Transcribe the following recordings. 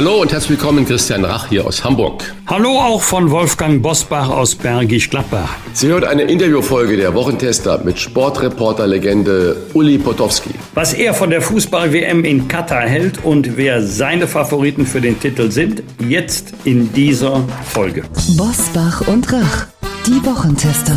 Hallo und herzlich willkommen, Christian Rach hier aus Hamburg. Hallo auch von Wolfgang Bosbach aus Bergisch Gladbach. Sie hört eine Interviewfolge der Wochentester mit Sportreporter-Legende Uli Potowski. Was er von der Fußball-WM in Katar hält und wer seine Favoriten für den Titel sind, jetzt in dieser Folge. Bosbach und Rach, die Wochentester.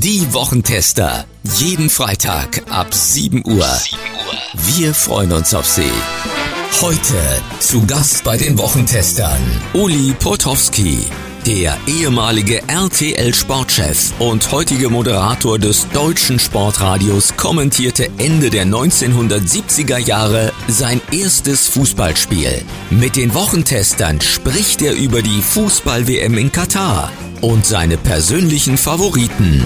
die Wochentester. Jeden Freitag ab 7 Uhr. Wir freuen uns auf Sie. Heute zu Gast bei den Wochentestern Uli Potowski, der ehemalige RTL-Sportchef und heutige Moderator des deutschen Sportradios kommentierte Ende der 1970er Jahre sein erstes Fußballspiel. Mit den Wochentestern spricht er über die Fußball-WM in Katar und seine persönlichen Favoriten.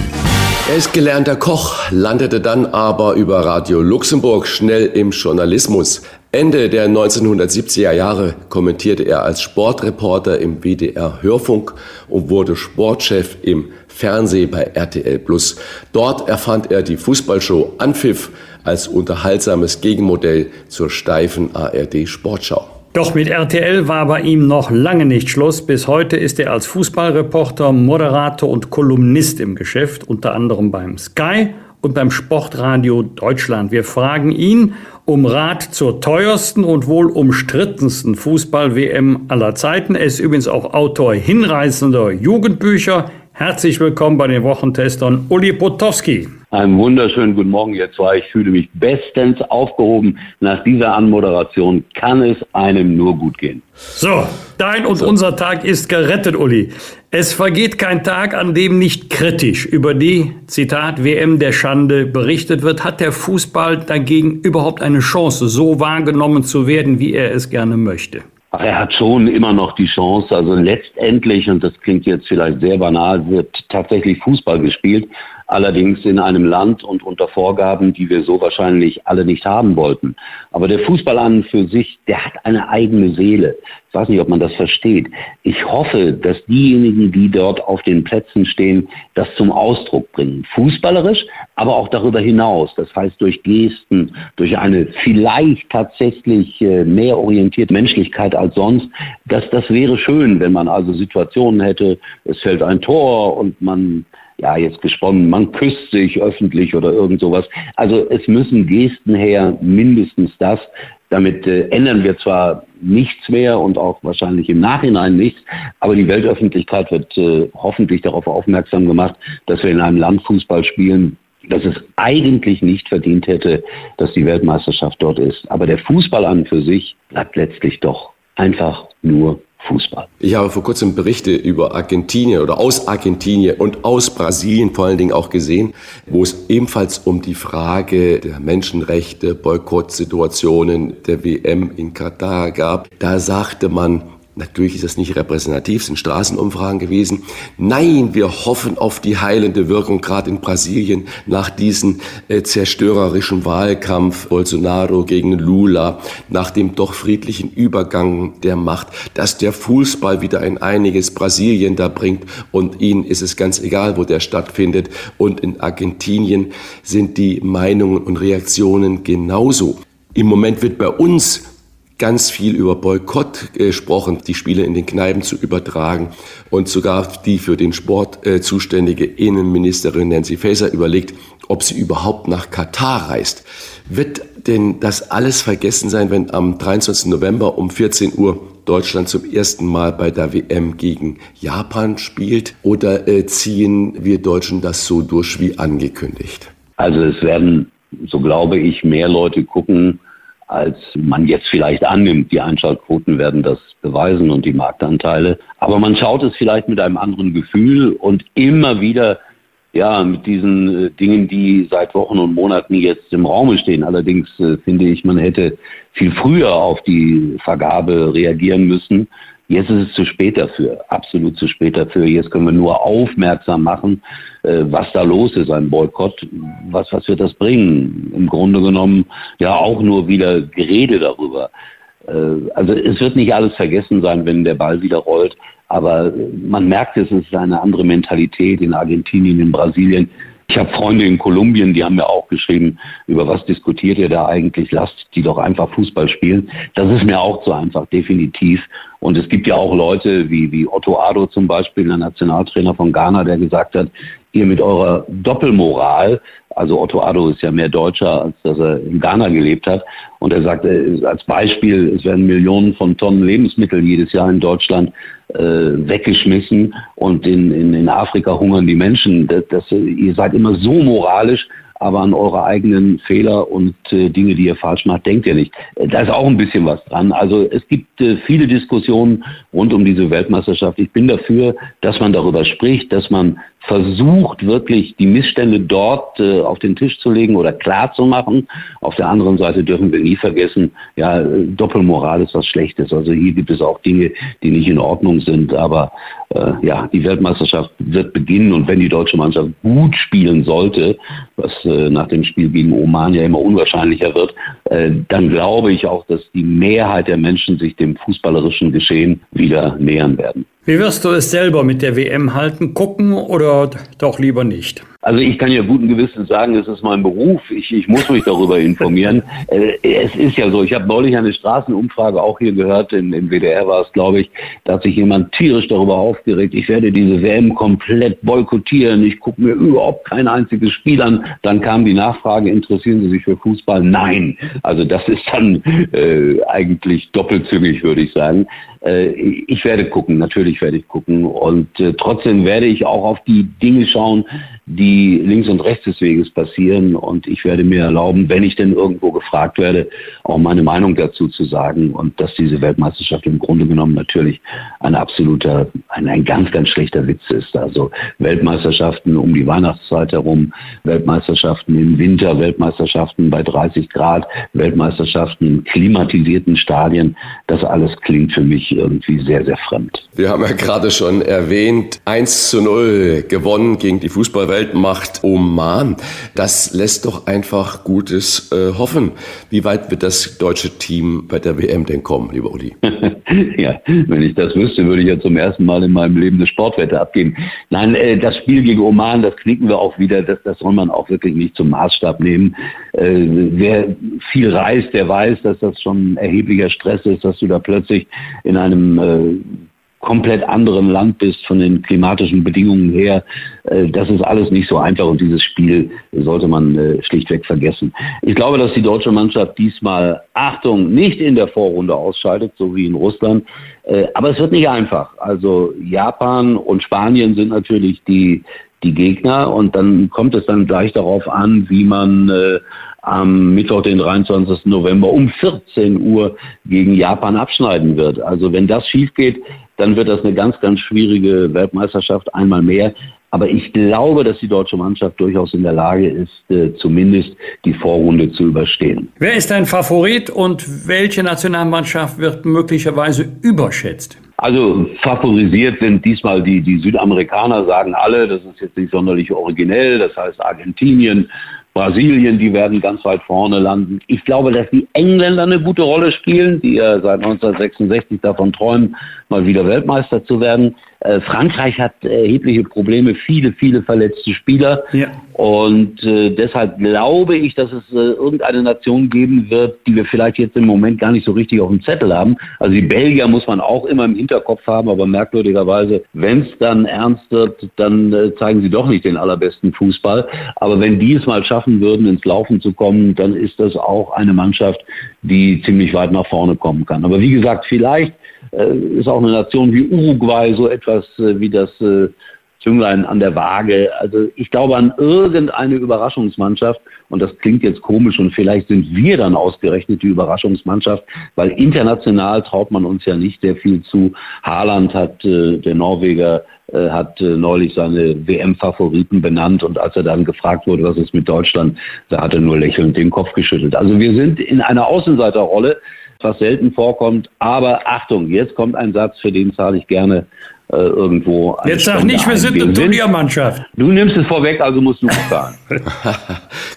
Er ist gelernter Koch, landete dann aber über Radio Luxemburg schnell im Journalismus. Ende der 1970er Jahre kommentierte er als Sportreporter im WDR Hörfunk und wurde Sportchef im Fernsehen bei RTL Plus. Dort erfand er die Fußballshow Anpfiff als unterhaltsames Gegenmodell zur steifen ARD Sportschau. Doch mit RTL war bei ihm noch lange nicht Schluss. Bis heute ist er als Fußballreporter, Moderator und Kolumnist im Geschäft, unter anderem beim Sky und beim Sportradio Deutschland. Wir fragen ihn um Rat zur teuersten und wohl umstrittensten Fußball-WM aller Zeiten. Er ist übrigens auch Autor hinreißender Jugendbücher. Herzlich willkommen bei den Wochentestern Uli Potowski. Einen wunderschönen guten Morgen, ihr zwei. Ich fühle mich bestens aufgehoben. Nach dieser Anmoderation kann es einem nur gut gehen. So, dein und so. unser Tag ist gerettet, Uli. Es vergeht kein Tag, an dem nicht kritisch über die, Zitat, WM der Schande berichtet wird. Hat der Fußball dagegen überhaupt eine Chance, so wahrgenommen zu werden, wie er es gerne möchte? Ach, er hat schon immer noch die Chance. Also letztendlich, und das klingt jetzt vielleicht sehr banal, wird tatsächlich Fußball gespielt allerdings in einem Land und unter Vorgaben, die wir so wahrscheinlich alle nicht haben wollten. Aber der Fußball an für sich, der hat eine eigene Seele. Ich weiß nicht, ob man das versteht. Ich hoffe, dass diejenigen, die dort auf den Plätzen stehen, das zum Ausdruck bringen. Fußballerisch, aber auch darüber hinaus. Das heißt durch Gesten, durch eine vielleicht tatsächlich äh, mehr orientierte Menschlichkeit als sonst. Das, das wäre schön, wenn man also Situationen hätte, es fällt ein Tor und man ja, jetzt gesponnen, man küsst sich öffentlich oder irgend sowas. Also es müssen Gesten her, mindestens das. Damit äh, ändern wir zwar nichts mehr und auch wahrscheinlich im Nachhinein nichts, aber die Weltöffentlichkeit wird äh, hoffentlich darauf aufmerksam gemacht, dass wir in einem Land Fußball spielen, dass es eigentlich nicht verdient hätte, dass die Weltmeisterschaft dort ist. Aber der Fußball an für sich bleibt letztlich doch einfach nur Fußball. Ich habe vor kurzem Berichte über Argentinien oder aus Argentinien und aus Brasilien vor allen Dingen auch gesehen, wo es ebenfalls um die Frage der Menschenrechte, Boykottsituationen der WM in Katar gab. Da sagte man, Natürlich ist das nicht repräsentativ, sind Straßenumfragen gewesen. Nein, wir hoffen auf die heilende Wirkung, gerade in Brasilien, nach diesem äh, zerstörerischen Wahlkampf Bolsonaro gegen Lula, nach dem doch friedlichen Übergang der Macht, dass der Fußball wieder ein einiges Brasilien da bringt und ihnen ist es ganz egal, wo der stattfindet. Und in Argentinien sind die Meinungen und Reaktionen genauso. Im Moment wird bei uns ganz viel über Boykott gesprochen, die Spiele in den Kneipen zu übertragen. Und sogar die für den Sport äh, zuständige Innenministerin Nancy Faeser überlegt, ob sie überhaupt nach Katar reist. Wird denn das alles vergessen sein, wenn am 23. November um 14 Uhr Deutschland zum ersten Mal bei der WM gegen Japan spielt? Oder äh, ziehen wir Deutschen das so durch wie angekündigt? Also es werden, so glaube ich, mehr Leute gucken, als man jetzt vielleicht annimmt. Die Einschaltquoten werden das beweisen und die Marktanteile. Aber man schaut es vielleicht mit einem anderen Gefühl und immer wieder ja, mit diesen äh, Dingen, die seit Wochen und Monaten jetzt im Raume stehen. Allerdings äh, finde ich, man hätte viel früher auf die Vergabe reagieren müssen. Jetzt ist es zu spät dafür, absolut zu spät dafür. Jetzt können wir nur aufmerksam machen, äh, was da los ist, ein Boykott. Was, was wird das bringen? Im Grunde genommen ja auch nur wieder Gerede darüber. Äh, also es wird nicht alles vergessen sein, wenn der Ball wieder rollt. Aber man merkt es, es ist eine andere Mentalität in Argentinien, in Brasilien. Ich habe Freunde in Kolumbien, die haben mir auch geschrieben, über was diskutiert ihr da eigentlich? Lasst die doch einfach Fußball spielen. Das ist mir auch zu einfach, definitiv. Und es gibt ja auch Leute wie, wie Otto Ado zum Beispiel, der Nationaltrainer von Ghana, der gesagt hat, ihr mit eurer Doppelmoral, also Otto Addo ist ja mehr Deutscher, als dass er in Ghana gelebt hat. Und er sagte äh, als Beispiel, es werden Millionen von Tonnen Lebensmittel jedes Jahr in Deutschland äh, weggeschmissen und in, in, in Afrika hungern die Menschen. Das, das, ihr seid immer so moralisch, aber an eure eigenen Fehler und äh, Dinge, die ihr falsch macht, denkt ihr nicht. Da ist auch ein bisschen was dran. Also es gibt äh, viele Diskussionen rund um diese Weltmeisterschaft. Ich bin dafür, dass man darüber spricht, dass man versucht, wirklich die Missstände dort äh, auf den Tisch zu legen oder klar zu machen. Auf der anderen Seite dürfen wir nie vergessen, ja, Doppelmoral ist was Schlechtes. Also hier gibt es auch Dinge, die nicht in Ordnung sind. Aber äh, ja, die Weltmeisterschaft wird beginnen und wenn die deutsche Mannschaft gut spielen sollte, was nach dem Spiel gegen Oman ja immer unwahrscheinlicher wird, äh, dann glaube ich auch, dass die Mehrheit der Menschen sich dem fußballerischen Geschehen wieder nähern werden. Wie wirst du es selber mit der WM halten? Gucken oder doch lieber nicht? Also ich kann ja guten Gewissens sagen, es ist mein Beruf. Ich, ich muss mich darüber informieren. Äh, es ist ja so, ich habe neulich eine Straßenumfrage auch hier gehört, in, im WDR war es, glaube ich, da hat sich jemand tierisch darüber aufgeregt, ich werde diese WM komplett boykottieren, ich gucke mir überhaupt kein einziges Spiel an. Dann kam die Nachfrage, interessieren Sie sich für Fußball? Nein. Also das ist dann äh, eigentlich doppelzüngig, würde ich sagen. Äh, ich werde gucken, natürlich ich gucken. Und äh, trotzdem werde ich auch auf die Dinge schauen, die links und rechts des Weges passieren. Und ich werde mir erlauben, wenn ich denn irgendwo gefragt werde, auch meine Meinung dazu zu sagen. Und dass diese Weltmeisterschaft im Grunde genommen natürlich ein absoluter, ein, ein ganz, ganz schlechter Witz ist. Also Weltmeisterschaften um die Weihnachtszeit herum, Weltmeisterschaften im Winter, Weltmeisterschaften bei 30 Grad, Weltmeisterschaften in klimatisierten Stadien. Das alles klingt für mich irgendwie sehr, sehr fremd. Wir haben ja gerade schon erwähnt, 1 zu 0 gewonnen gegen die Fußballwelt. Weltmacht Oman. Das lässt doch einfach Gutes äh, hoffen. Wie weit wird das deutsche Team bei der WM denn kommen, lieber Uli? ja, wenn ich das wüsste, würde ich ja zum ersten Mal in meinem Leben eine Sportwette abgeben. Nein, äh, das Spiel gegen Oman, das knicken wir auch wieder. Das, das soll man auch wirklich nicht zum Maßstab nehmen. Äh, wer viel reist, der weiß, dass das schon erheblicher Stress ist, dass du da plötzlich in einem äh, komplett anderen Land bist von den klimatischen Bedingungen her. Äh, das ist alles nicht so einfach und dieses Spiel sollte man äh, schlichtweg vergessen. Ich glaube, dass die deutsche Mannschaft diesmal, Achtung, nicht in der Vorrunde ausscheidet, so wie in Russland. Äh, aber es wird nicht einfach. Also Japan und Spanien sind natürlich die, die Gegner und dann kommt es dann gleich darauf an, wie man am Mittwoch, den 23. November um 14 Uhr gegen Japan abschneiden wird. Also wenn das schief geht, dann wird das eine ganz, ganz schwierige Weltmeisterschaft einmal mehr. Aber ich glaube, dass die deutsche Mannschaft durchaus in der Lage ist, äh, zumindest die Vorrunde zu überstehen. Wer ist dein Favorit und welche Nationalmannschaft wird möglicherweise überschätzt? Also favorisiert sind diesmal die, die Südamerikaner, sagen alle, das ist jetzt nicht sonderlich originell, das heißt Argentinien, Brasilien, die werden ganz weit vorne landen. Ich glaube, dass die Engländer eine gute Rolle spielen, die ja seit 1966 davon träumen, mal wieder Weltmeister zu werden. Äh, Frankreich hat erhebliche Probleme, viele, viele verletzte Spieler. Ja. Und äh, deshalb glaube ich, dass es äh, irgendeine Nation geben wird, die wir vielleicht jetzt im Moment gar nicht so richtig auf dem Zettel haben. Also die Belgier muss man auch immer im Hinterkopf haben, aber merkwürdigerweise, wenn es dann ernst wird, dann äh, zeigen sie doch nicht den allerbesten Fußball. Aber wenn die es mal schaffen würden, ins Laufen zu kommen, dann ist das auch eine Mannschaft, die ziemlich weit nach vorne kommen kann. Aber wie gesagt, vielleicht ist auch eine Nation wie Uruguay so etwas äh, wie das äh, Zünglein an der Waage. Also ich glaube an irgendeine Überraschungsmannschaft und das klingt jetzt komisch und vielleicht sind wir dann ausgerechnet die Überraschungsmannschaft, weil international traut man uns ja nicht sehr viel zu. Haaland hat, äh, der Norweger, äh, hat äh, neulich seine WM-Favoriten benannt und als er dann gefragt wurde, was ist mit Deutschland, da hat er nur lächelnd den Kopf geschüttelt. Also wir sind in einer Außenseiterrolle was selten vorkommt. Aber Achtung, jetzt kommt ein Satz, für den zahle ich gerne äh, irgendwo. Jetzt sag nicht, wir sind eine Turniermannschaft. Du nimmst es vorweg, also musst du bezahlen.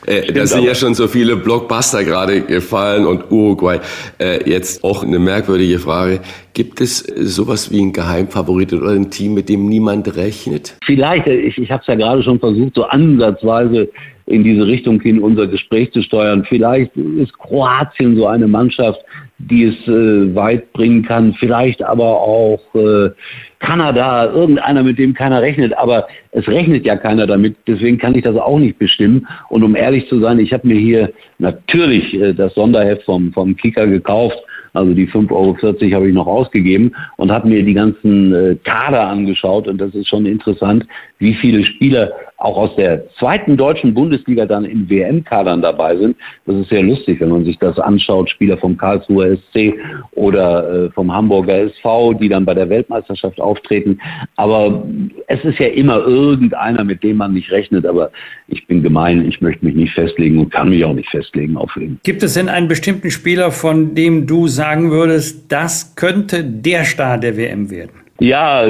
äh, da sind ja schon so viele Blockbuster gerade gefallen und Uruguay. Äh, jetzt auch eine merkwürdige Frage. Gibt es sowas wie ein Geheimfavorit oder ein Team, mit dem niemand rechnet? Vielleicht, ich, ich habe es ja gerade schon versucht, so ansatzweise in diese Richtung hin unser Gespräch zu steuern. Vielleicht ist Kroatien so eine Mannschaft, die es äh, weit bringen kann. Vielleicht aber auch äh, Kanada, irgendeiner, mit dem keiner rechnet. Aber es rechnet ja keiner damit. Deswegen kann ich das auch nicht bestimmen. Und um ehrlich zu sein, ich habe mir hier natürlich äh, das Sonderheft vom, vom Kicker gekauft also die 5,40 Euro habe ich noch ausgegeben und habe mir die ganzen äh, Kader angeschaut. Und das ist schon interessant, wie viele Spieler auch aus der zweiten deutschen Bundesliga dann in WM-Kadern dabei sind. Das ist sehr lustig, wenn man sich das anschaut. Spieler vom Karlsruher SC oder äh, vom Hamburger SV, die dann bei der Weltmeisterschaft auftreten. Aber es ist ja immer irgendeiner, mit dem man nicht rechnet. Aber ich bin gemein, ich möchte mich nicht festlegen und kann mich auch nicht festlegen auf ihn. Gibt es denn einen bestimmten Spieler, von dem du sagen würdest, das könnte der Star der WM werden? Ja,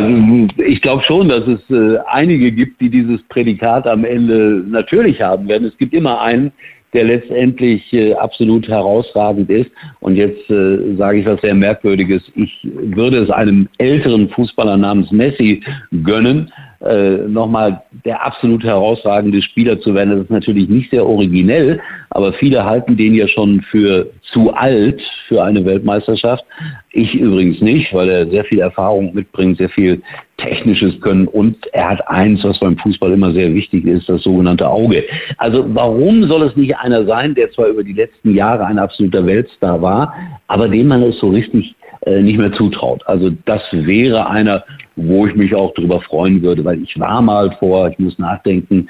ich glaube schon, dass es äh, einige gibt, die dieses Prädikat am Ende natürlich haben werden. Es gibt immer einen, der letztendlich äh, absolut herausragend ist. Und jetzt äh, sage ich was sehr Merkwürdiges. Ich würde es einem älteren Fußballer namens Messi gönnen, äh, nochmal der absolut herausragende Spieler zu werden. Das ist natürlich nicht sehr originell, aber viele halten den ja schon für zu alt für eine Weltmeisterschaft. Ich übrigens nicht, weil er sehr viel Erfahrung mitbringt, sehr viel technisches Können und er hat eins, was beim Fußball immer sehr wichtig ist, das sogenannte Auge. Also warum soll es nicht einer sein, der zwar über die letzten Jahre ein absoluter Weltstar war, aber dem man es so richtig äh, nicht mehr zutraut. Also das wäre einer, wo ich mich auch darüber freuen würde, weil ich war mal vor, ich muss nachdenken,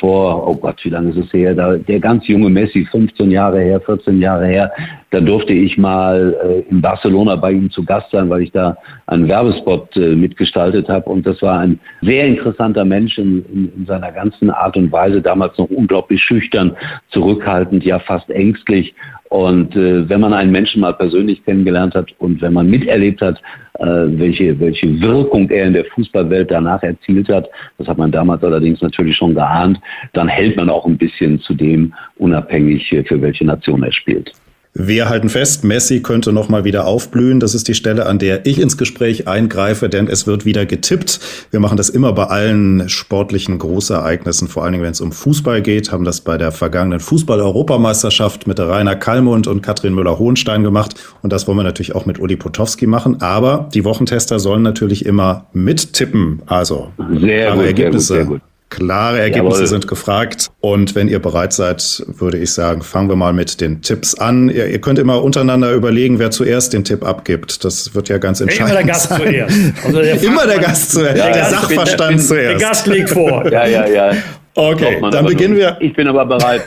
vor, oh Gott, wie lange ist es her, da, der ganz junge Messi, 15 Jahre her, 14 Jahre her, da durfte ich mal äh, in Barcelona bei ihm zu Gast sein, weil ich da einen Werbespot äh, mitgestaltet habe. Und das war ein sehr interessanter Mensch in, in, in, seiner ganzen Art und Weise, damals noch unglaublich schüchtern, zurückhaltend, ja fast ängstlich. Und äh, wenn man einen Menschen mal persönlich kennengelernt hat und wenn man miterlebt hat, äh, welche, welche Wirkung er in der Fußballwelt danach erzielt hat, das hat man damals allerdings natürlich schon geahnt, dann hält man auch ein bisschen zu dem unabhängig, äh, für welche Nation er spielt. Wir halten fest, Messi könnte noch mal wieder aufblühen. Das ist die Stelle, an der ich ins Gespräch eingreife, denn es wird wieder getippt. Wir machen das immer bei allen sportlichen Großereignissen, vor allen Dingen, wenn es um Fußball geht, haben das bei der vergangenen Fußball-Europameisterschaft mit Rainer Kallmund und Katrin Müller-Hohenstein gemacht. Und das wollen wir natürlich auch mit Uli Potowski machen. Aber die Wochentester sollen natürlich immer mittippen. Also, sehr gut, Ergebnisse. Sehr gut, sehr gut. Klare Ergebnisse Jawohl. sind gefragt. Und wenn ihr bereit seid, würde ich sagen, fangen wir mal mit den Tipps an. Ihr, ihr könnt immer untereinander überlegen, wer zuerst den Tipp abgibt. Das wird ja ganz entscheidend. Immer der Gast sein. zuerst. Also der immer der Gast zuerst. Der, der Sachverstand bin, zuerst. Der Gast liegt vor. Ja, ja, ja. Okay, dann beginnen wir. Ich bin aber bereit.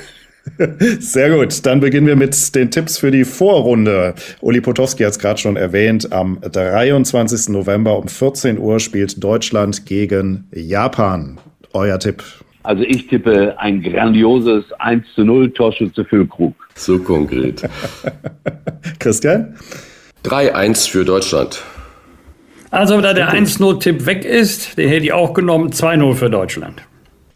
Sehr gut, dann beginnen wir mit den Tipps für die Vorrunde. Uli Potowski hat es gerade schon erwähnt. Am 23. November um 14 Uhr spielt Deutschland gegen Japan. Euer Tipp. Also ich tippe ein grandioses 1 zu 0 Torschütze Füllkrug. So konkret. Christian? 3-1 für Deutschland. Also da der 1-0-Tipp weg ist, den hätte ich auch genommen, 2-0 für Deutschland.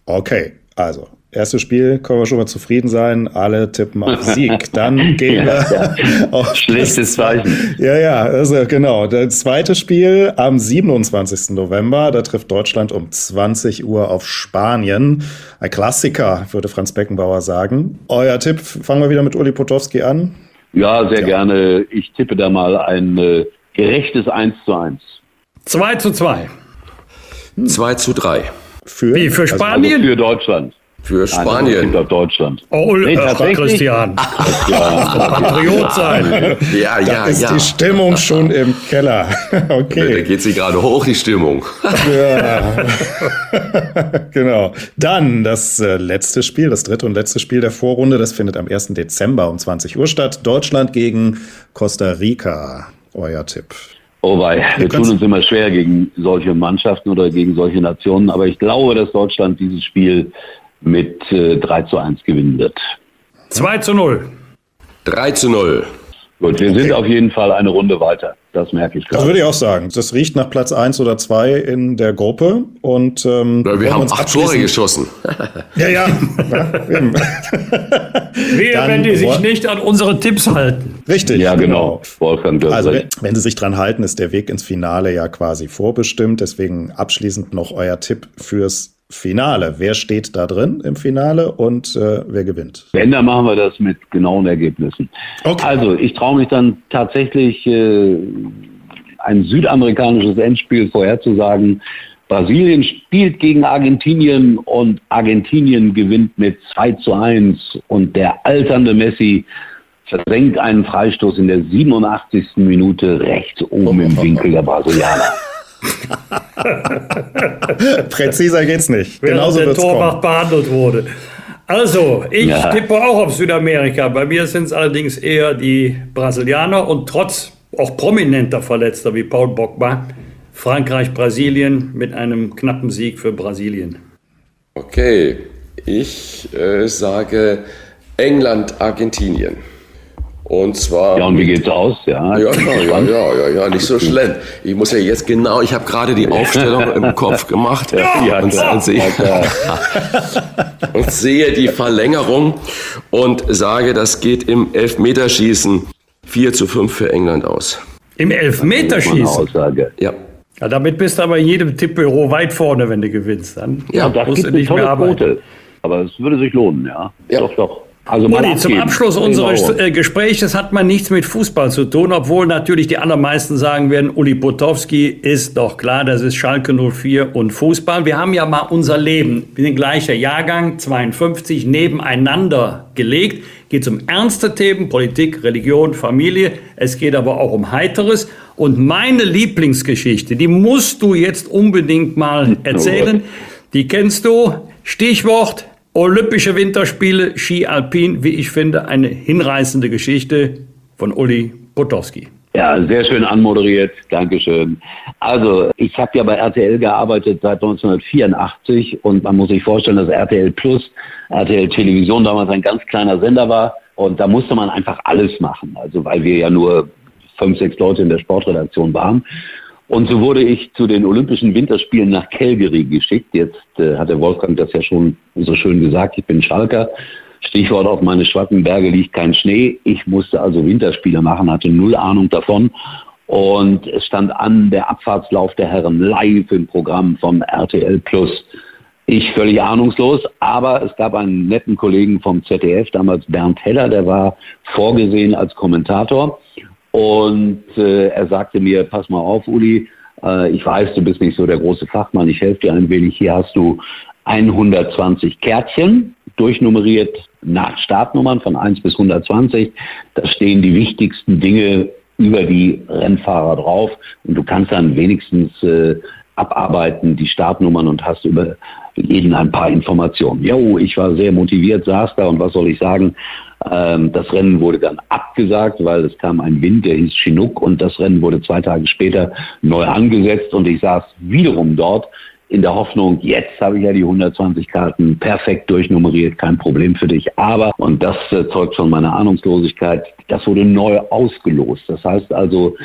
Okay, also Erstes Spiel können wir schon mal zufrieden sein. Alle tippen auf Sieg. Dann gehen wir ja, ja. auf schlechtes Zeichen. Ja, ja, also genau. Das zweite Spiel am 27. November. Da trifft Deutschland um 20 Uhr auf Spanien. Ein Klassiker, würde Franz Beckenbauer sagen. Euer Tipp, fangen wir wieder mit Uli Potowski an. Ja, sehr ja. gerne. Ich tippe da mal ein äh, gerechtes 1 zu 1. 2 zu 2. 2 zu 3. Für, Wie, für Spanien? Also für Deutschland. Für Spanien. Nein, Deutschland. Oh, nee, ach, Christian. Patriot sein. Ja, ja, da ist ja. die Stimmung schon im Keller. Okay. Da geht sie gerade hoch, die Stimmung. Ja. genau. Dann das äh, letzte Spiel, das dritte und letzte Spiel der Vorrunde. Das findet am 1. Dezember um 20 Uhr statt. Deutschland gegen Costa Rica. Euer Tipp. Oh wei, wir tun uns immer schwer gegen solche Mannschaften oder gegen solche Nationen, aber ich glaube, dass Deutschland dieses Spiel mit äh, 3 zu 1 gewinnen wird. 2 zu 0. 3 zu 0. Gut, wir okay. sind auf jeden Fall eine Runde weiter. Das merke ich gerade. Das würde ich auch sagen. Das riecht nach Platz 1 oder 2 in der Gruppe. Und, ähm, ja, wir haben uns acht Tore geschossen. ja, ja. Wehe, wenn die sich nicht an unsere Tipps halten. Richtig. Ja, genau. Wolfgang also, wenn, wenn sie sich dran halten, ist der Weg ins Finale ja quasi vorbestimmt. Deswegen abschließend noch euer Tipp fürs Finale. Wer steht da drin im Finale und äh, wer gewinnt? Wenn, dann machen wir das mit genauen Ergebnissen. Okay. Also, ich traue mich dann tatsächlich äh, ein südamerikanisches Endspiel vorherzusagen. Brasilien spielt gegen Argentinien und Argentinien gewinnt mit 2 zu 1 und der alternde Messi versenkt einen Freistoß in der 87. Minute rechts oben im Winkel der Brasilianer. Präziser geht's nicht. Während Genauso der Torwart behandelt wurde. Also, ich ja. tippe auch auf Südamerika. Bei mir sind es allerdings eher die Brasilianer und trotz auch prominenter Verletzter wie Paul Bogba, Frankreich, Brasilien mit einem knappen Sieg für Brasilien. Okay, ich äh, sage England, Argentinien. Und zwar. Ja, und wie geht's aus? Ja, ja, ja, ja, ja, ja, nicht so schlimm. Ich muss ja jetzt genau, ich habe gerade die Aufstellung im Kopf gemacht ja, und, und, sehe, und sehe die Verlängerung und sage, das geht im Elfmeterschießen 4 zu 5 für England aus. Im Elfmeterschießen? Aussage. Ja. Ja, damit bist du aber in jedem Tippbüro weit vorne, wenn du gewinnst. Dann ja, das musst du nicht mehr arbeiten. Quote. Aber es würde sich lohnen, ja. ja. Doch, doch. Also Uli, zum Abschluss unseres äh, Gesprächs hat man nichts mit Fußball zu tun, obwohl natürlich die allermeisten sagen werden, Uli Potowski ist doch klar, das ist Schalke 04 und Fußball. Wir haben ja mal unser Leben, wir sind gleicher Jahrgang, 52, nebeneinander gelegt. Geht um ernste Themen, Politik, Religion, Familie. Es geht aber auch um Heiteres. Und meine Lieblingsgeschichte, die musst du jetzt unbedingt mal erzählen. Die kennst du. Stichwort Olympische Winterspiele, Ski Alpin, wie ich finde, eine hinreißende Geschichte von Uli Potowski. Ja, sehr schön anmoderiert. Dankeschön. Also, ich habe ja bei RTL gearbeitet seit 1984 und man muss sich vorstellen, dass RTL Plus, RTL Television damals ein ganz kleiner Sender war und da musste man einfach alles machen. Also, weil wir ja nur fünf, sechs Leute in der Sportredaktion waren. Und so wurde ich zu den Olympischen Winterspielen nach Calgary geschickt. Jetzt äh, hat der Wolfgang das ja schon so schön gesagt. Ich bin Schalker. Stichwort auf meine Schwackenberge liegt kein Schnee. Ich musste also Winterspiele machen, hatte null Ahnung davon. Und es stand an der Abfahrtslauf der Herren live im Programm von RTL Plus. Ich völlig ahnungslos, aber es gab einen netten Kollegen vom ZDF, damals Bernd Heller, der war vorgesehen als Kommentator. Und äh, er sagte mir, pass mal auf, Uli, äh, ich weiß, du bist nicht so der große Fachmann, ich helfe dir ein wenig. Hier hast du 120 Kärtchen, durchnummeriert nach Startnummern von 1 bis 120. Da stehen die wichtigsten Dinge über die Rennfahrer drauf und du kannst dann wenigstens äh, abarbeiten, die Startnummern und hast über jeden ein paar Informationen. Jo, ich war sehr motiviert, saß da und was soll ich sagen? Ähm, das Rennen wurde dann abgesagt, weil es kam ein Wind, der hieß Chinook und das Rennen wurde zwei Tage später neu angesetzt und ich saß wiederum dort in der Hoffnung, jetzt habe ich ja die 120 Karten perfekt durchnummeriert, kein Problem für dich. Aber, und das äh, zeugt von meiner Ahnungslosigkeit, das wurde neu ausgelost. Das heißt also,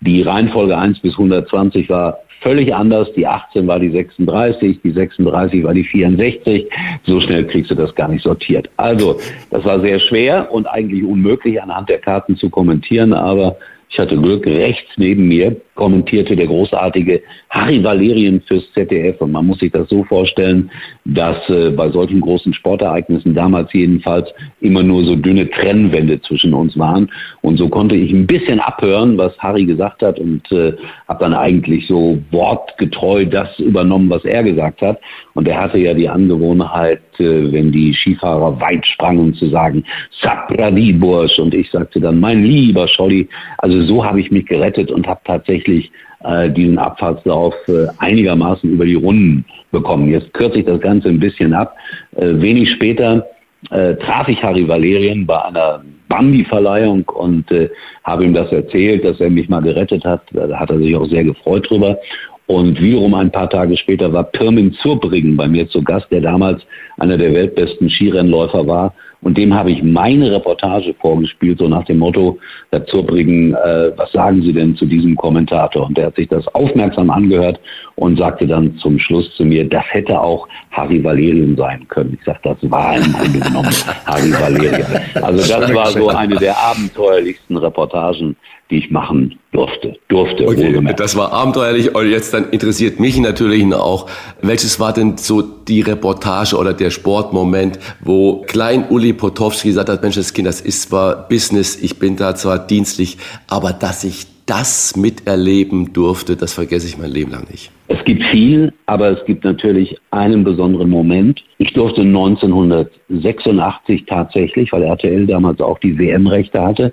die Reihenfolge 1 bis 120 war völlig anders. Die 18 war die 36, die 36 war die 64. So schnell kriegst du das gar nicht sortiert. Also, das war sehr schwer und eigentlich unmöglich anhand der Karten zu kommentieren, aber ich hatte Glück, rechts neben mir kommentierte der großartige Harry Valerien fürs ZDF. Und man muss sich das so vorstellen, dass äh, bei solchen großen Sportereignissen damals jedenfalls immer nur so dünne Trennwände zwischen uns waren. Und so konnte ich ein bisschen abhören, was Harry gesagt hat und äh, habe dann eigentlich so wortgetreu das übernommen, was er gesagt hat. Und er hatte ja die Angewohnheit, äh, wenn die Skifahrer weit sprangen, zu sagen, Sapradi Bursch. Und ich sagte dann, mein lieber Scholli. Also so habe ich mich gerettet und habe tatsächlich tatsächlich äh, diesen Abfahrtslauf äh, einigermaßen über die Runden bekommen. Jetzt kürze ich das Ganze ein bisschen ab. Äh, wenig später äh, traf ich Harry Valerien bei einer Bambi-Verleihung und äh, habe ihm das erzählt, dass er mich mal gerettet hat. Da hat er sich auch sehr gefreut drüber. Und wiederum ein paar Tage später war Pirmin Zurbriggen bei mir zu Gast, der damals einer der weltbesten Skirennläufer war und dem habe ich meine Reportage vorgespielt, so nach dem Motto, Herr Zurbriggen, äh, was sagen Sie denn zu diesem Kommentator? Und der hat sich das aufmerksam angehört und sagte dann zum Schluss zu mir, das hätte auch Harry Valerian sein können. Ich sagte, das war im Grunde genommen Harry Valerian. Also das war so eine der abenteuerlichsten Reportagen, die ich machen durfte. Durfte. Okay, das war abenteuerlich. Und jetzt dann interessiert mich natürlich auch, welches war denn so die Reportage oder der Sportmoment, wo Klein Uli Potowski gesagt hat, Mensch, das Kind, das ist zwar Business, ich bin da zwar dienstlich, aber dass ich das miterleben durfte, das vergesse ich mein Leben lang nicht. Es gibt viel, aber es gibt natürlich einen besonderen Moment. Ich durfte 1986 tatsächlich, weil RTL damals auch die WM-Rechte hatte,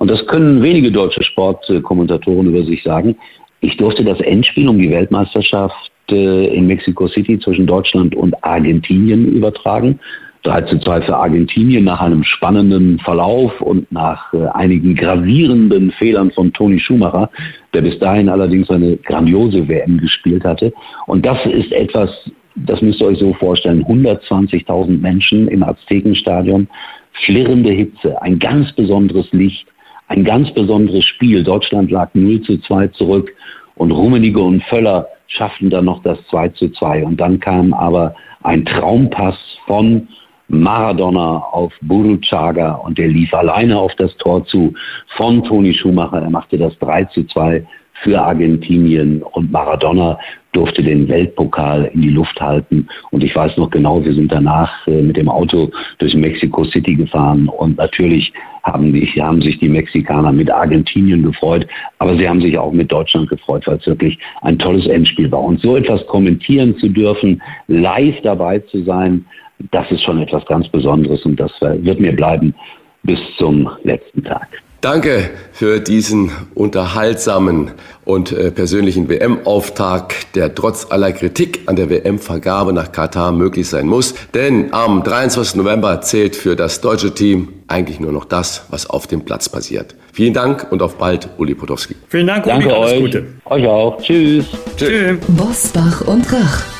und das können wenige deutsche Sportkommentatoren über sich sagen. Ich durfte das Endspiel um die Weltmeisterschaft äh, in Mexico City zwischen Deutschland und Argentinien übertragen. 3 zu 2 für Argentinien nach einem spannenden Verlauf und nach äh, einigen gravierenden Fehlern von Toni Schumacher, der bis dahin allerdings eine grandiose WM gespielt hatte. Und das ist etwas, das müsst ihr euch so vorstellen, 120.000 Menschen im Aztekenstadion, flirrende Hitze, ein ganz besonderes Licht, ein ganz besonderes Spiel. Deutschland lag 0 zu 2 zurück und Rummenigge und Völler schafften dann noch das 2 zu 2. Und dann kam aber ein Traumpass von Maradona auf Buruchaga und der lief alleine auf das Tor zu von Toni Schumacher. Er machte das 3 zu 2 für Argentinien und Maradona durfte den Weltpokal in die Luft halten. Und ich weiß noch genau, wir sind danach äh, mit dem Auto durch Mexico City gefahren und natürlich haben, die, haben sich die Mexikaner mit Argentinien gefreut, aber sie haben sich auch mit Deutschland gefreut, weil es wirklich ein tolles Endspiel war. Und so etwas kommentieren zu dürfen, live dabei zu sein, das ist schon etwas ganz Besonderes und das wird mir bleiben bis zum letzten Tag. Danke für diesen unterhaltsamen und äh, persönlichen WM-Auftakt, der trotz aller Kritik an der WM-Vergabe nach Katar möglich sein muss. Denn am 23. November zählt für das deutsche Team eigentlich nur noch das, was auf dem Platz passiert. Vielen Dank und auf bald, Uli Potowski. Vielen Dank, Uli. Danke alles euch. Gute. Euch auch. Tschüss. Tschüss. Bosbach und Rach.